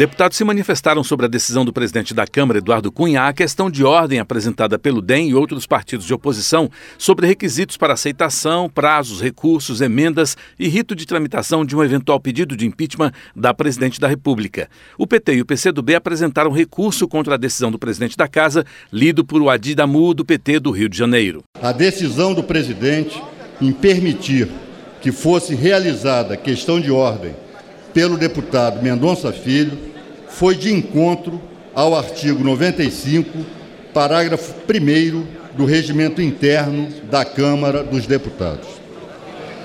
Deputados se manifestaram sobre a decisão do presidente da Câmara, Eduardo Cunha, a questão de ordem apresentada pelo DEM e outros partidos de oposição sobre requisitos para aceitação, prazos, recursos, emendas e rito de tramitação de um eventual pedido de impeachment da presidente da República. O PT e o PCdoB apresentaram recurso contra a decisão do presidente da Casa, lido por o Adi Damu, do PT do Rio de Janeiro. A decisão do presidente em permitir que fosse realizada questão de ordem pelo deputado Mendonça Filho foi de encontro ao artigo 95, parágrafo 1 do Regimento Interno da Câmara dos Deputados.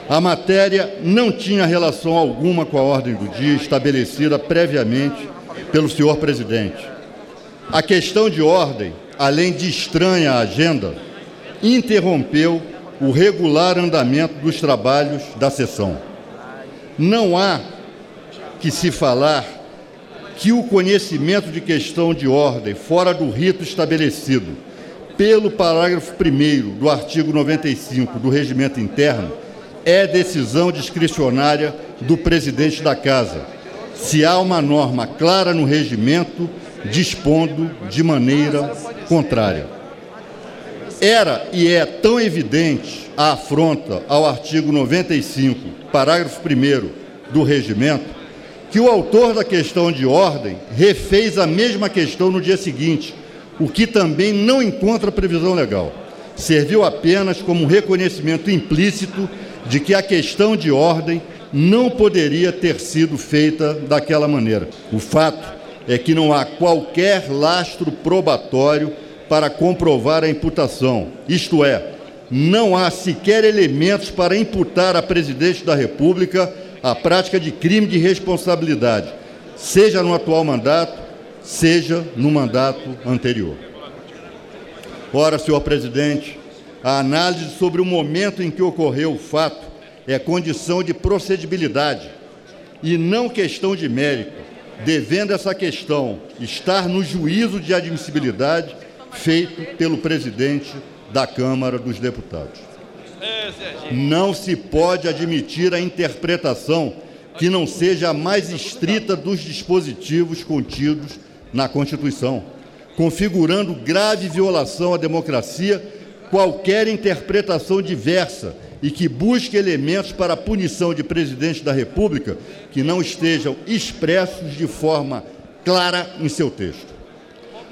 A matéria não tinha relação alguma com a ordem do dia estabelecida previamente pelo senhor presidente. A questão de ordem, além de estranha à agenda, interrompeu o regular andamento dos trabalhos da sessão. Não há que se falar que o conhecimento de questão de ordem fora do rito estabelecido pelo parágrafo 1 do artigo 95 do Regimento Interno é decisão discricionária do presidente da Casa, se há uma norma clara no regimento dispondo de maneira contrária. Era e é tão evidente a afronta ao artigo 95, parágrafo 1 do regimento, que o autor da questão de ordem refez a mesma questão no dia seguinte, o que também não encontra previsão legal. Serviu apenas como um reconhecimento implícito de que a questão de ordem não poderia ter sido feita daquela maneira. O fato é que não há qualquer lastro probatório para comprovar a imputação, isto é, não há sequer elementos para imputar a presidente da República a prática de crime de responsabilidade, seja no atual mandato, seja no mandato anterior. Ora, senhor presidente, a análise sobre o momento em que ocorreu o fato é condição de procedibilidade e não questão de mérito, devendo essa questão estar no juízo de admissibilidade feito pelo presidente da Câmara dos Deputados. Não se pode admitir a interpretação que não seja a mais estrita dos dispositivos contidos na Constituição, configurando grave violação à democracia qualquer interpretação diversa e que busque elementos para a punição de presidente da República que não estejam expressos de forma clara em seu texto.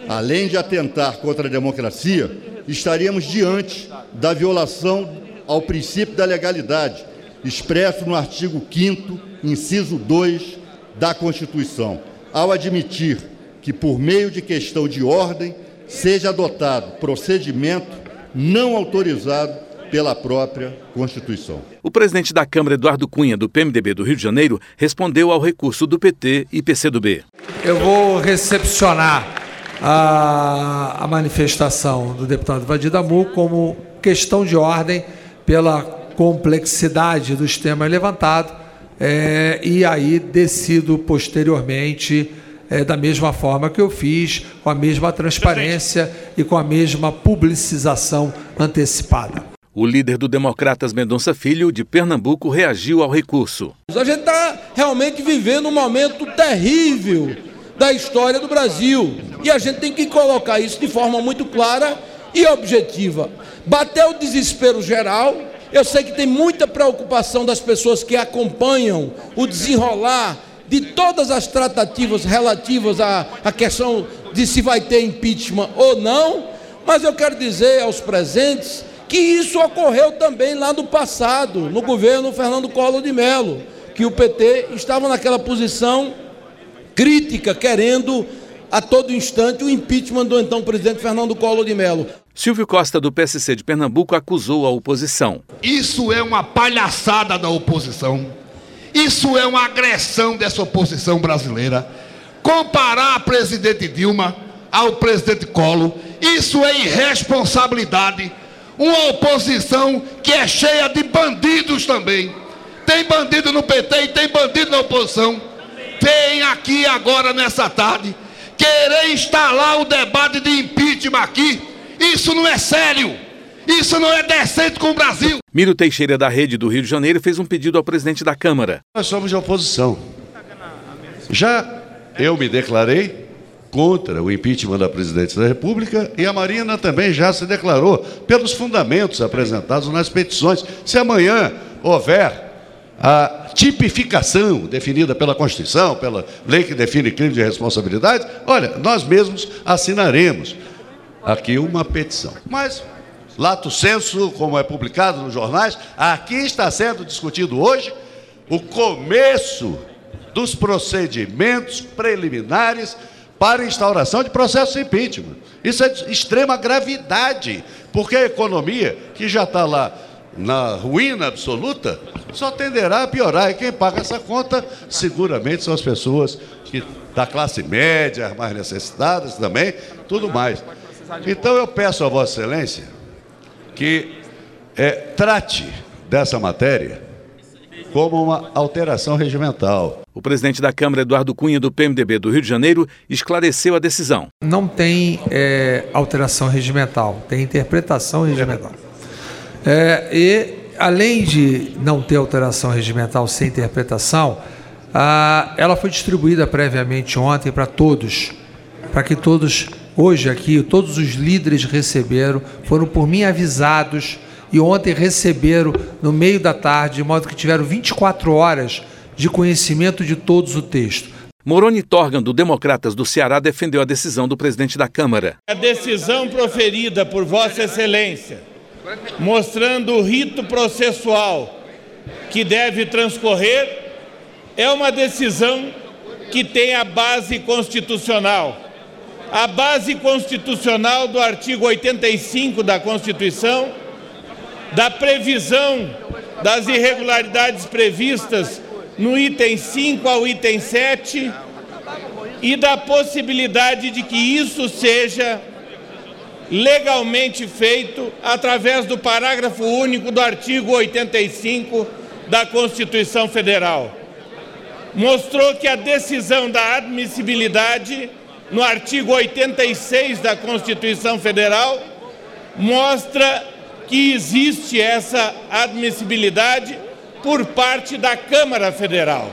Além de atentar contra a democracia, estaríamos diante da violação ao princípio da legalidade, expresso no artigo 5, inciso 2 da Constituição, ao admitir que, por meio de questão de ordem, seja adotado procedimento não autorizado pela própria Constituição. O presidente da Câmara, Eduardo Cunha, do PMDB do Rio de Janeiro, respondeu ao recurso do PT e PCdoB. Eu vou recepcionar a, a manifestação do deputado Vadidamu como questão de ordem pela complexidade dos temas levantados, é, e aí decido posteriormente, é, da mesma forma que eu fiz, com a mesma transparência e com a mesma publicização antecipada. O líder do Democratas Mendonça Filho, de Pernambuco, reagiu ao recurso. A gente está realmente vivendo um momento terrível da história do Brasil. E a gente tem que colocar isso de forma muito clara e objetiva. Bateu o desespero geral. Eu sei que tem muita preocupação das pessoas que acompanham o desenrolar de todas as tratativas relativas à, à questão de se vai ter impeachment ou não, mas eu quero dizer aos presentes que isso ocorreu também lá no passado, no governo Fernando Collor de Mello, que o PT estava naquela posição crítica, querendo a todo instante o impeachment do então presidente Fernando Collor de Mello. Silvio Costa, do PSC de Pernambuco, acusou a oposição. Isso é uma palhaçada da oposição. Isso é uma agressão dessa oposição brasileira. Comparar a presidente Dilma ao presidente Collor, isso é irresponsabilidade. Uma oposição que é cheia de bandidos também. Tem bandido no PT e tem bandido na oposição. Vem aqui agora nessa tarde querer instalar o debate de impeachment aqui, isso não é sério. Isso não é decente com o Brasil. Miro Teixeira, da Rede do Rio de Janeiro, fez um pedido ao presidente da Câmara. Nós somos de oposição. Já eu me declarei contra o impeachment da presidente da República e a Marina também já se declarou pelos fundamentos apresentados nas petições. Se amanhã houver a tipificação definida pela Constituição, pela lei que define crime de responsabilidade, olha, nós mesmos assinaremos aqui uma petição. Mas lato senso, como é publicado nos jornais, aqui está sendo discutido hoje o começo dos procedimentos preliminares para instauração de processo de impeachment. Isso é de extrema gravidade, porque a economia, que já está lá na ruína absoluta, só tenderá a piorar. E quem paga essa conta, seguramente, são as pessoas que, da classe média, mais necessitadas também, tudo mais. Então eu peço a Vossa Excelência que é, trate dessa matéria como uma alteração regimental. O presidente da Câmara, Eduardo Cunha, do PMDB do Rio de Janeiro, esclareceu a decisão. Não tem é, alteração regimental, tem interpretação regimental. É, e, além de não ter alteração regimental sem interpretação, a, ela foi distribuída previamente ontem para todos, para que todos Hoje aqui, todos os líderes receberam, foram por mim avisados e ontem receberam no meio da tarde, de modo que tiveram 24 horas de conhecimento de todos o texto. Moroni Torgan, do Democratas do Ceará, defendeu a decisão do presidente da Câmara. A decisão proferida por Vossa Excelência, mostrando o rito processual que deve transcorrer, é uma decisão que tem a base constitucional. A base constitucional do artigo 85 da Constituição, da previsão das irregularidades previstas no item 5 ao item 7 e da possibilidade de que isso seja legalmente feito através do parágrafo único do artigo 85 da Constituição Federal. Mostrou que a decisão da admissibilidade no artigo 86 da Constituição Federal, mostra que existe essa admissibilidade por parte da Câmara Federal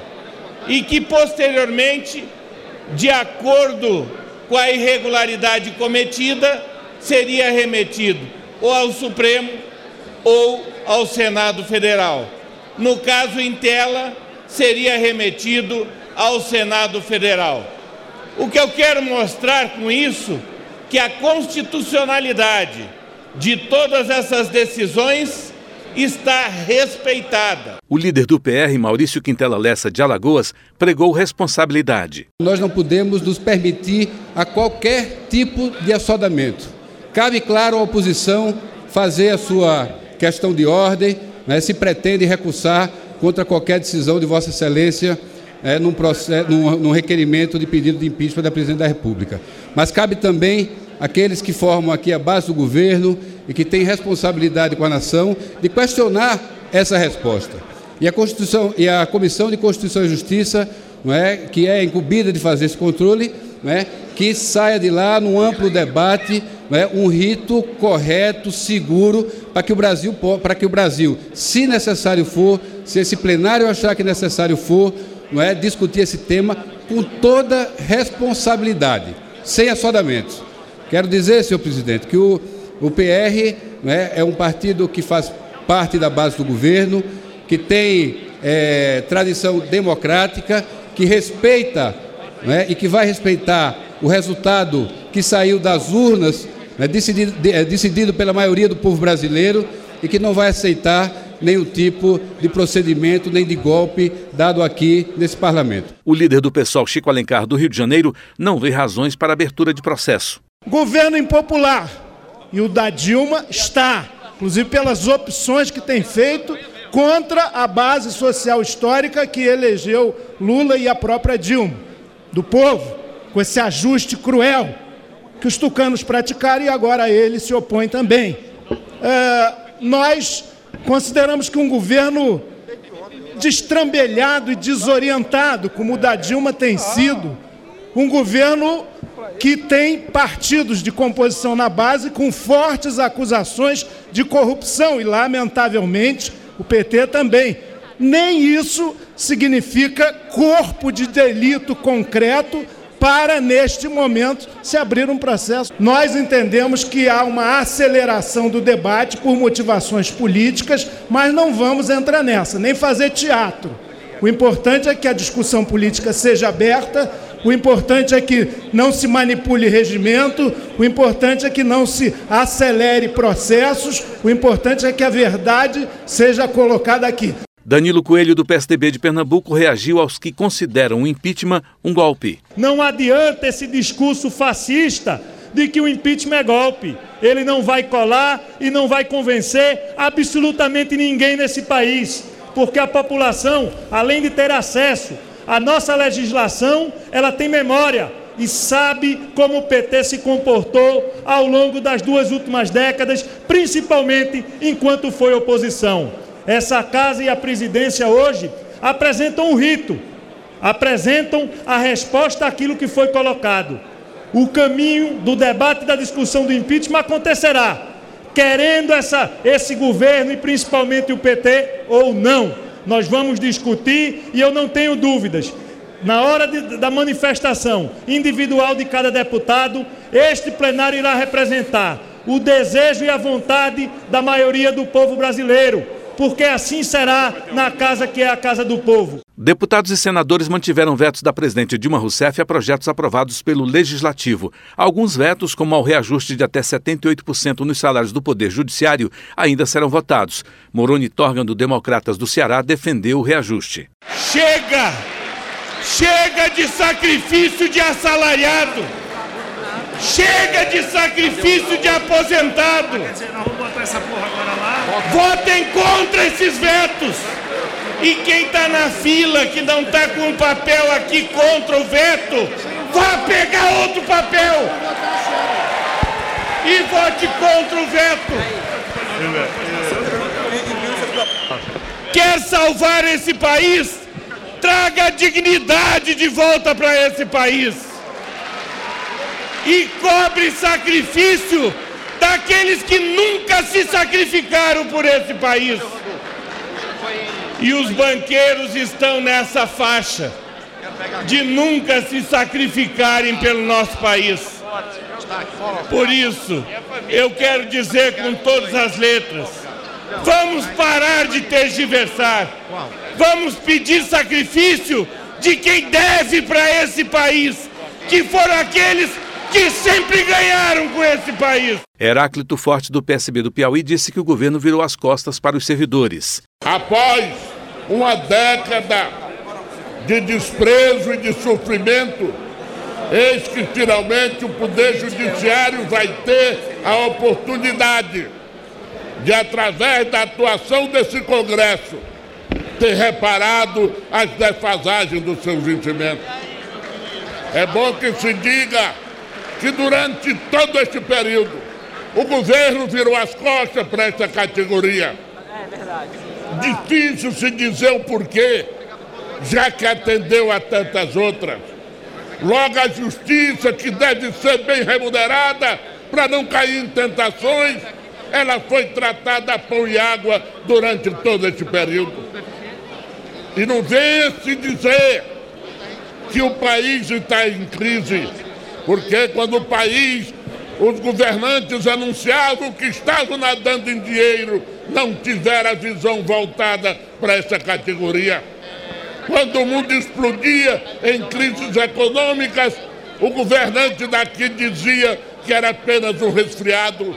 e que, posteriormente, de acordo com a irregularidade cometida, seria remetido ou ao Supremo ou ao Senado Federal. No caso em tela, seria remetido ao Senado Federal. O que eu quero mostrar com isso que a constitucionalidade de todas essas decisões está respeitada. O líder do PR, Maurício Quintela Lessa de Alagoas, pregou responsabilidade. Nós não podemos nos permitir a qualquer tipo de assodamento. Cabe, claro, à oposição fazer a sua questão de ordem, né, se pretende recursar contra qualquer decisão de Vossa Excelência é, num, processo, num, num requerimento de pedido de impeachment da Presidente da República. Mas cabe também aqueles que formam aqui a base do governo e que têm responsabilidade com a nação de questionar essa resposta. E a Constituição e a Comissão de Constituição e Justiça, não é, que é incumbida de fazer esse controle, não é, que saia de lá num amplo debate, é, um rito correto, seguro, para que o Brasil, para que o Brasil, se necessário for, se esse plenário achar que necessário for, não é, discutir esse tema com toda responsabilidade, sem assodamentos. Quero dizer, senhor presidente, que o, o PR é, é um partido que faz parte da base do governo, que tem é, tradição democrática, que respeita é, e que vai respeitar o resultado que saiu das urnas, né, decidido, de, é, decidido pela maioria do povo brasileiro, e que não vai aceitar nenhum tipo de procedimento, nem de golpe dado aqui nesse parlamento. O líder do pessoal, Chico Alencar, do Rio de Janeiro, não vê razões para abertura de processo. Governo impopular. E o da Dilma está, inclusive pelas opções que tem feito contra a base social histórica que elegeu Lula e a própria Dilma, do povo, com esse ajuste cruel que os tucanos praticaram e agora ele se opõe também. É, nós Consideramos que um governo destrambelhado e desorientado, como o da Dilma tem sido, um governo que tem partidos de composição na base com fortes acusações de corrupção e, lamentavelmente, o PT também. Nem isso significa corpo de delito concreto para, neste momento, se abrir um processo. Nós entendemos que há uma aceleração do debate por motivações políticas, mas não vamos entrar nessa, nem fazer teatro. O importante é que a discussão política seja aberta, o importante é que não se manipule regimento, o importante é que não se acelere processos, o importante é que a verdade seja colocada aqui. Danilo Coelho, do PSDB de Pernambuco, reagiu aos que consideram o impeachment um golpe. Não adianta esse discurso fascista de que o impeachment é golpe. Ele não vai colar e não vai convencer absolutamente ninguém nesse país, porque a população, além de ter acesso à nossa legislação, ela tem memória e sabe como o PT se comportou ao longo das duas últimas décadas, principalmente enquanto foi oposição. Essa casa e a presidência hoje apresentam um rito, apresentam a resposta àquilo que foi colocado. O caminho do debate e da discussão do impeachment acontecerá, querendo essa, esse governo e principalmente o PT ou não. Nós vamos discutir e eu não tenho dúvidas. Na hora de, da manifestação individual de cada deputado, este plenário irá representar o desejo e a vontade da maioria do povo brasileiro porque assim será na casa que é a casa do povo. Deputados e senadores mantiveram vetos da presidente Dilma Rousseff a projetos aprovados pelo Legislativo. Alguns vetos, como ao reajuste de até 78% nos salários do Poder Judiciário, ainda serão votados. Moroni Torgan, do Democratas do Ceará, defendeu o reajuste. Chega! Chega de sacrifício de assalariado! Chega de sacrifício de aposentado! Votem contra esses vetos. E quem está na fila, que não está com um papel aqui contra o veto, vá pegar outro papel. E vote contra o veto. Quer salvar esse país? Traga a dignidade de volta para esse país. E cobre sacrifício daqueles que nunca se sacrificaram por esse país. E os banqueiros estão nessa faixa de nunca se sacrificarem pelo nosso país. Por isso, eu quero dizer com todas as letras: vamos parar de tergiversar, vamos pedir sacrifício de quem deve para esse país, que foram aqueles que sempre ganharam com esse país. Heráclito Forte, do PSB do Piauí, disse que o governo virou as costas para os servidores. Após uma década de desprezo e de sofrimento, eis que finalmente o Poder Judiciário vai ter a oportunidade de, através da atuação desse Congresso, ter reparado as defasagens dos seus sentimentos. É bom que se diga que durante todo este período o governo virou as costas para essa categoria. É verdade. Difícil se dizer o porquê, já que atendeu a tantas outras. Logo a justiça, que deve ser bem remunerada para não cair em tentações, ela foi tratada a pão e água durante todo este período. E não venha se dizer que o país está em crise porque quando o país, os governantes anunciavam que estavam nadando em dinheiro, não tiveram a visão voltada para essa categoria. Quando o mundo explodia em crises econômicas, o governante daqui dizia que era apenas um resfriado.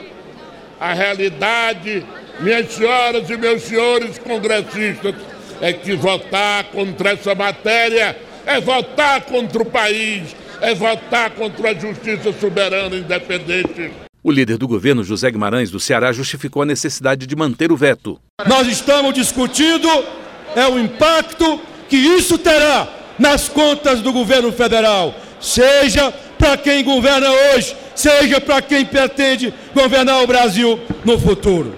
A realidade, minhas senhoras e meus senhores congressistas, é que votar contra essa matéria é votar contra o país, é votar contra a justiça soberana e independente. O líder do governo, José Guimarães, do Ceará, justificou a necessidade de manter o veto. Nós estamos discutindo é o impacto que isso terá nas contas do governo federal, seja para quem governa hoje, seja para quem pretende governar o Brasil no futuro.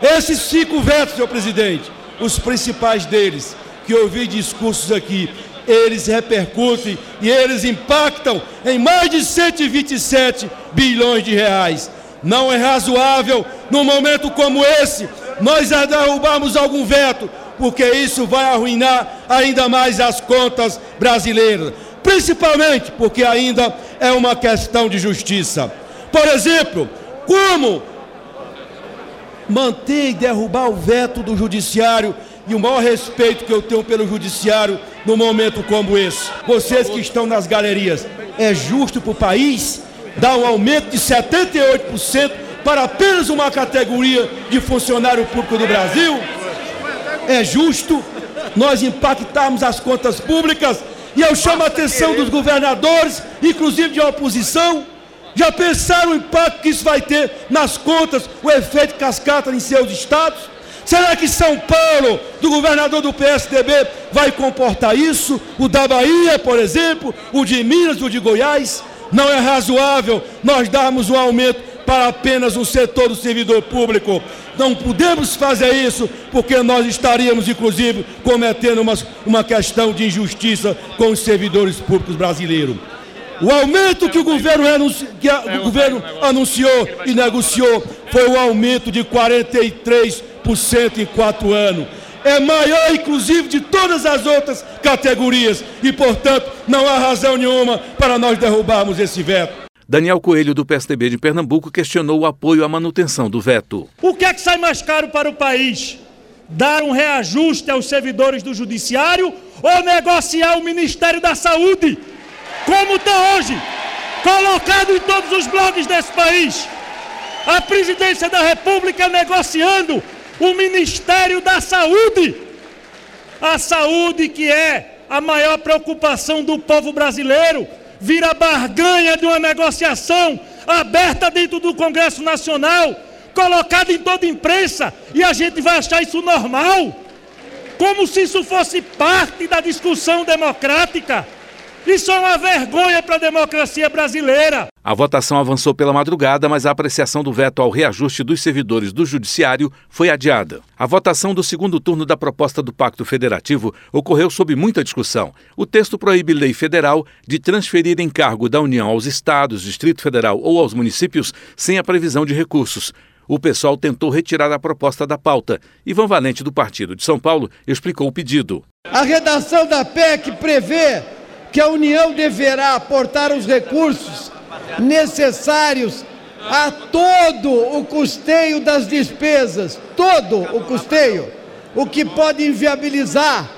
Esses cinco vetos, senhor presidente, os principais deles, que eu ouvi discursos aqui, eles repercutem e eles impactam em mais de 127 bilhões de reais. Não é razoável, num momento como esse, nós derrubarmos algum veto, porque isso vai arruinar ainda mais as contas brasileiras, principalmente porque ainda é uma questão de justiça. Por exemplo, como manter e derrubar o veto do judiciário e o maior respeito que eu tenho pelo judiciário num momento como esse. Vocês que estão nas galerias, é justo para o país dar um aumento de 78% para apenas uma categoria de funcionário público do Brasil? É justo nós impactarmos as contas públicas e eu chamo a atenção dos governadores, inclusive de oposição, já pensaram o impacto que isso vai ter nas contas, o efeito cascata em seus estados? Será que São Paulo, do governador do PSDB, vai comportar isso? O da Bahia, por exemplo, o de Minas, o de Goiás? Não é razoável nós darmos um aumento para apenas um setor do servidor público. Não podemos fazer isso porque nós estaríamos, inclusive, cometendo uma, uma questão de injustiça com os servidores públicos brasileiros. O aumento que o governo, que o governo anunciou e negociou foi o aumento de 43% em quatro anos. É maior, inclusive, de todas as outras categorias. E, portanto, não há razão nenhuma para nós derrubarmos esse veto. Daniel Coelho, do PSDB de Pernambuco, questionou o apoio à manutenção do veto. O que é que sai mais caro para o país? Dar um reajuste aos servidores do Judiciário ou negociar o Ministério da Saúde? como está hoje, colocado em todos os blogs desse país. A presidência da República negociando o Ministério da Saúde. A saúde que é a maior preocupação do povo brasileiro, vira barganha de uma negociação aberta dentro do Congresso Nacional, colocada em toda a imprensa, e a gente vai achar isso normal. Como se isso fosse parte da discussão democrática. Isso é uma vergonha para a democracia brasileira. A votação avançou pela madrugada, mas a apreciação do veto ao reajuste dos servidores do Judiciário foi adiada. A votação do segundo turno da proposta do Pacto Federativo ocorreu sob muita discussão. O texto proíbe lei federal de transferir encargo da União aos estados, Distrito Federal ou aos municípios sem a previsão de recursos. O pessoal tentou retirar a proposta da pauta. Ivan Valente, do Partido de São Paulo, explicou o pedido. A redação da PEC prevê que a União deverá aportar os recursos necessários a todo o custeio das despesas, todo o custeio, o que pode inviabilizar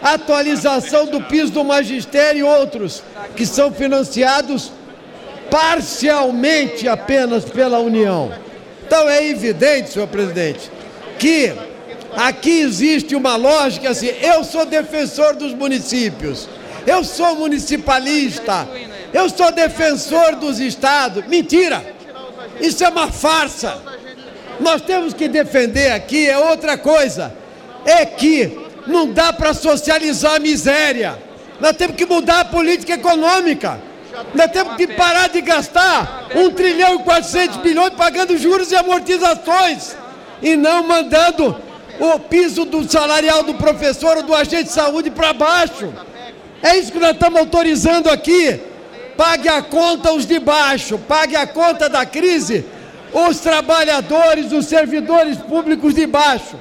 a atualização do piso do magistério e outros que são financiados parcialmente apenas pela União. Então é evidente, senhor presidente, que aqui existe uma lógica assim, eu sou defensor dos municípios, eu sou municipalista, eu sou defensor dos estados. Mentira! Isso é uma farsa. Nós temos que defender aqui é outra coisa. É que não dá para socializar a miséria. Nós temos que mudar a política econômica. Nós temos que parar de gastar 1 trilhão e 400 bilhões pagando juros e amortizações e não mandando o piso do salarial do professor ou do agente de saúde para baixo. É isso que nós estamos autorizando aqui. Pague a conta os de baixo, pague a conta da crise os trabalhadores, os servidores públicos de baixo.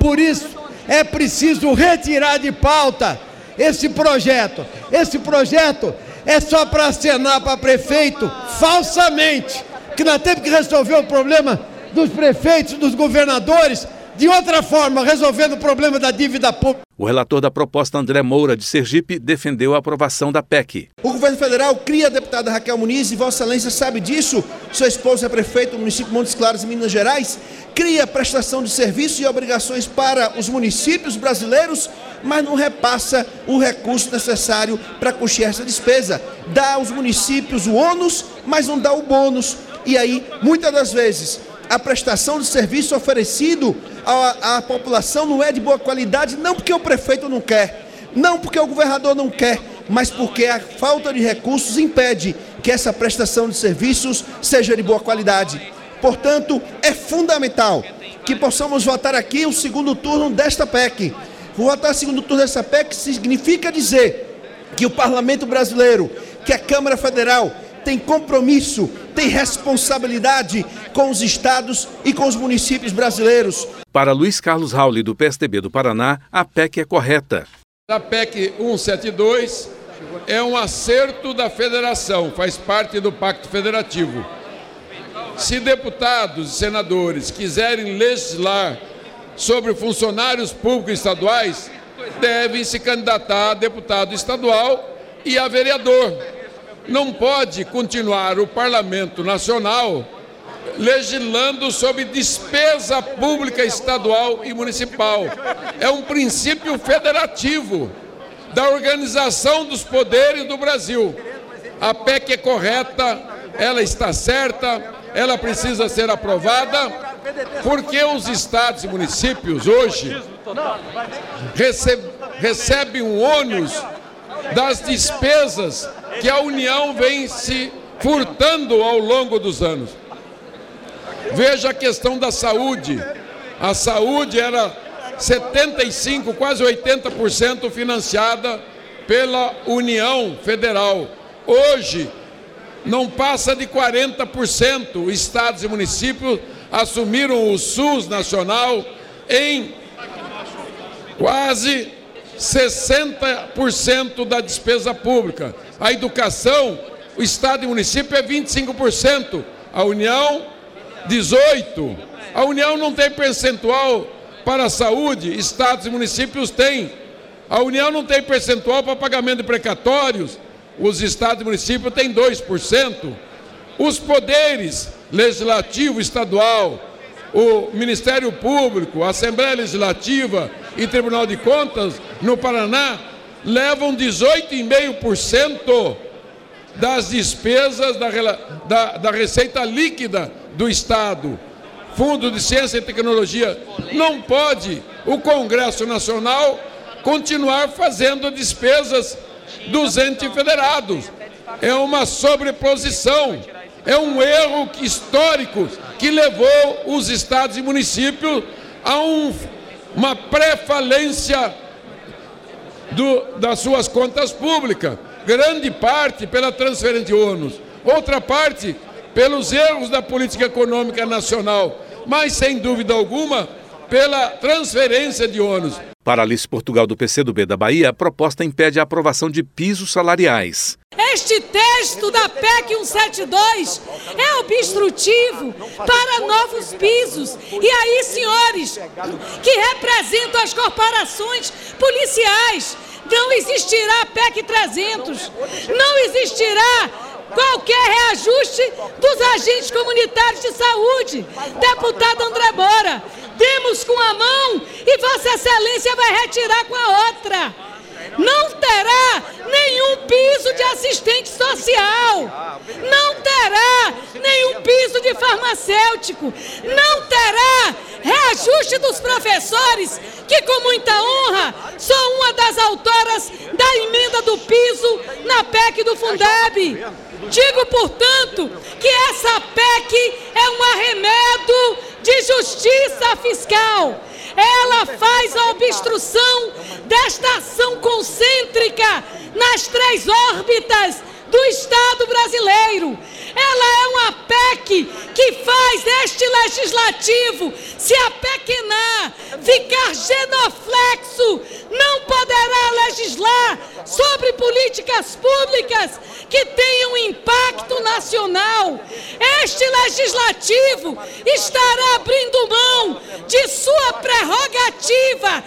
Por isso, é preciso retirar de pauta esse projeto. Esse projeto é só para acenar para prefeito falsamente, que nós temos que resolver o problema dos prefeitos, dos governadores, de outra forma, resolvendo o problema da dívida pública. O relator da proposta, André Moura, de Sergipe, defendeu a aprovação da PEC. O governo federal cria a deputada Raquel Muniz, e Vossa Excelência sabe disso. Seu esposo é prefeito do município Montes Claros, em Minas Gerais. Cria prestação de serviços e obrigações para os municípios brasileiros, mas não repassa o recurso necessário para custear essa despesa. Dá aos municípios o ônus, mas não dá o bônus. E aí, muitas das vezes, a prestação de serviço oferecido à, à população não é de boa qualidade, não porque o prefeito não quer, não porque o governador não quer, mas porque a falta de recursos impede que essa prestação de serviços seja de boa qualidade. Portanto, é fundamental que possamos votar aqui o segundo turno desta PEC. Votar o segundo turno dessa PEC significa dizer que o parlamento brasileiro, que a Câmara Federal tem compromisso, tem responsabilidade com os estados e com os municípios brasileiros. Para Luiz Carlos Rauli, do PSDB do Paraná, a PEC é correta. A PEC 172 é um acerto da federação, faz parte do Pacto Federativo. Se deputados e senadores quiserem legislar sobre funcionários públicos estaduais, devem se candidatar a deputado estadual e a vereador. Não pode continuar o Parlamento Nacional legislando sobre despesa pública estadual e municipal. É um princípio federativo da organização dos poderes do Brasil. A PEC é correta, ela está certa, ela precisa ser aprovada, porque os estados e municípios hoje recebem, um ônus das despesas que a União vem se furtando ao longo dos anos. Veja a questão da saúde. A saúde era 75, quase 80% financiada pela União Federal. Hoje, não passa de 40%. Estados e municípios assumiram o SUS nacional em quase 60% da despesa pública. A educação, o Estado e o município é 25%. A União, 18%. A União não tem percentual para a saúde, estados e municípios têm. A União não tem percentual para pagamento de precatórios, os estados e municípios têm 2%. Os poderes legislativo estadual, o Ministério Público, a Assembleia Legislativa e Tribunal de Contas no Paraná levam 18,5% das despesas da, da, da receita líquida do Estado. Fundo de Ciência e Tecnologia. Não pode o Congresso Nacional continuar fazendo despesas dos entes federados. É uma sobreposição, é um erro histórico que levou os estados e municípios a um, uma pré-falência das suas contas públicas. Grande parte pela transferência de ônus, outra parte pelos erros da política econômica nacional, mas sem dúvida alguma pela transferência de ônus. Para Alice Portugal do PCdoB da Bahia, a proposta impede a aprovação de pisos salariais. Este texto da PEC 172 é obstrutivo para novos pisos. E aí, senhores, que representam as corporações policiais, não existirá PEC 300, não existirá qualquer reajuste dos agentes comunitários de saúde. Deputado André Bora, demos com a mão e Vossa Excelência vai retirar com a outra. Não terá nenhum piso de assistente social. Não terá nenhum piso de farmacêutico. Não terá reajuste dos professores, que com muita honra sou uma das autoras da emenda do piso na PEC do Fundeb. Digo, portanto, que essa PEC é um arremedo de justiça fiscal. Ela faz a obstrução desta ação concêntrica nas três órbitas do Estado brasileiro. Ela é uma PEC que faz este legislativo se apequenar, ficar genoflexo, não poderá legislar sobre políticas públicas que tenham impacto nacional. Este legislativo estará abrindo mão de sua prerrogativa,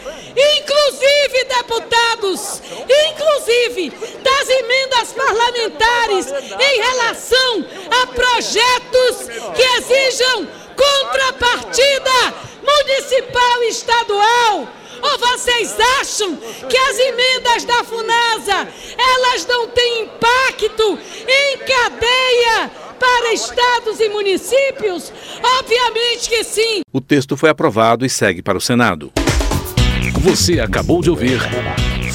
inclusive deputados, inclusive das emendas parlamentares em relação a projetos que exijam contrapartida municipal e estadual. Ou vocês acham que as emendas da FUNASA, elas não têm impacto em cadeia para estados e municípios? Obviamente que sim. O texto foi aprovado e segue para o Senado. Você acabou de ouvir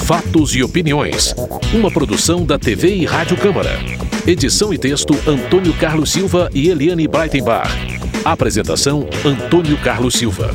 Fatos e Opiniões, uma produção da TV e Rádio Câmara. Edição e texto Antônio Carlos Silva e Eliane Breitenbach. Apresentação Antônio Carlos Silva.